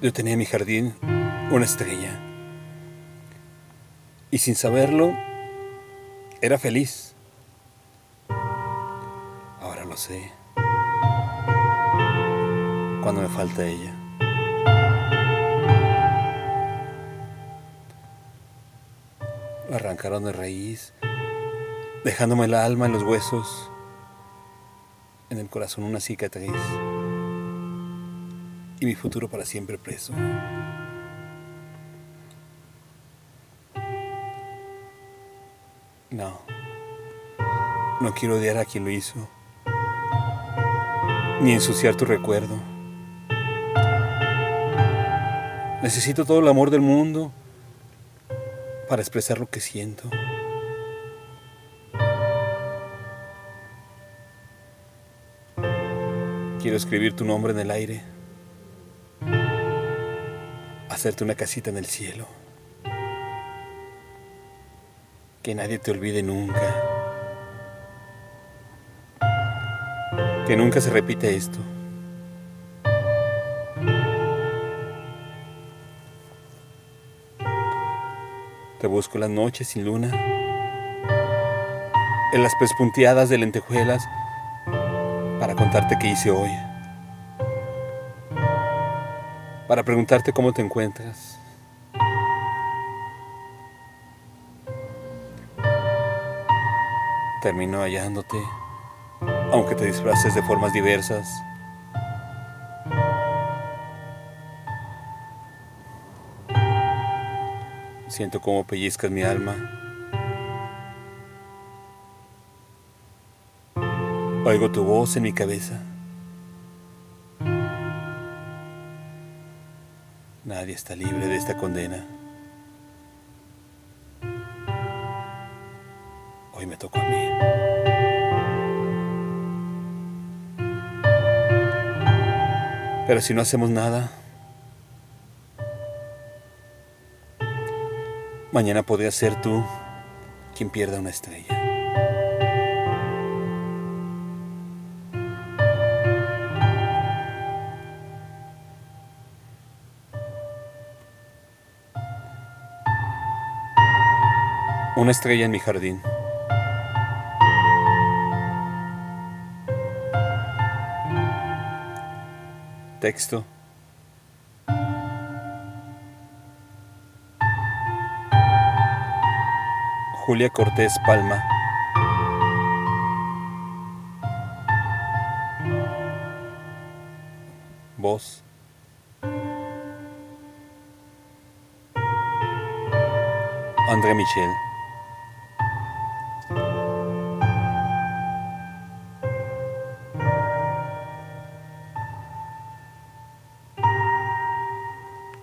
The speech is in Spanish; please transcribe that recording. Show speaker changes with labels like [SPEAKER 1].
[SPEAKER 1] Yo tenía en mi jardín una estrella. Y sin saberlo, era feliz. Ahora lo sé. Cuando me falta ella. La arrancaron de raíz, dejándome el alma en los huesos, en el corazón una cicatriz y mi futuro para siempre preso. No, no quiero odiar a quien lo hizo, ni ensuciar tu recuerdo. Necesito todo el amor del mundo para expresar lo que siento. Quiero escribir tu nombre en el aire, hacerte una casita en el cielo, que nadie te olvide nunca, que nunca se repite esto. Te busco las noches sin luna, en las pespunteadas de lentejuelas, para contarte qué hice hoy, para preguntarte cómo te encuentras. Termino hallándote, aunque te disfraces de formas diversas. Siento cómo pellizcas mi alma. Oigo tu voz en mi cabeza. Nadie está libre de esta condena. Hoy me tocó a mí. Pero si no hacemos nada, Mañana podría ser tú quien pierda una estrella. Una estrella en mi jardín. Texto. Julia Cortés Palma. Voz. André Michel.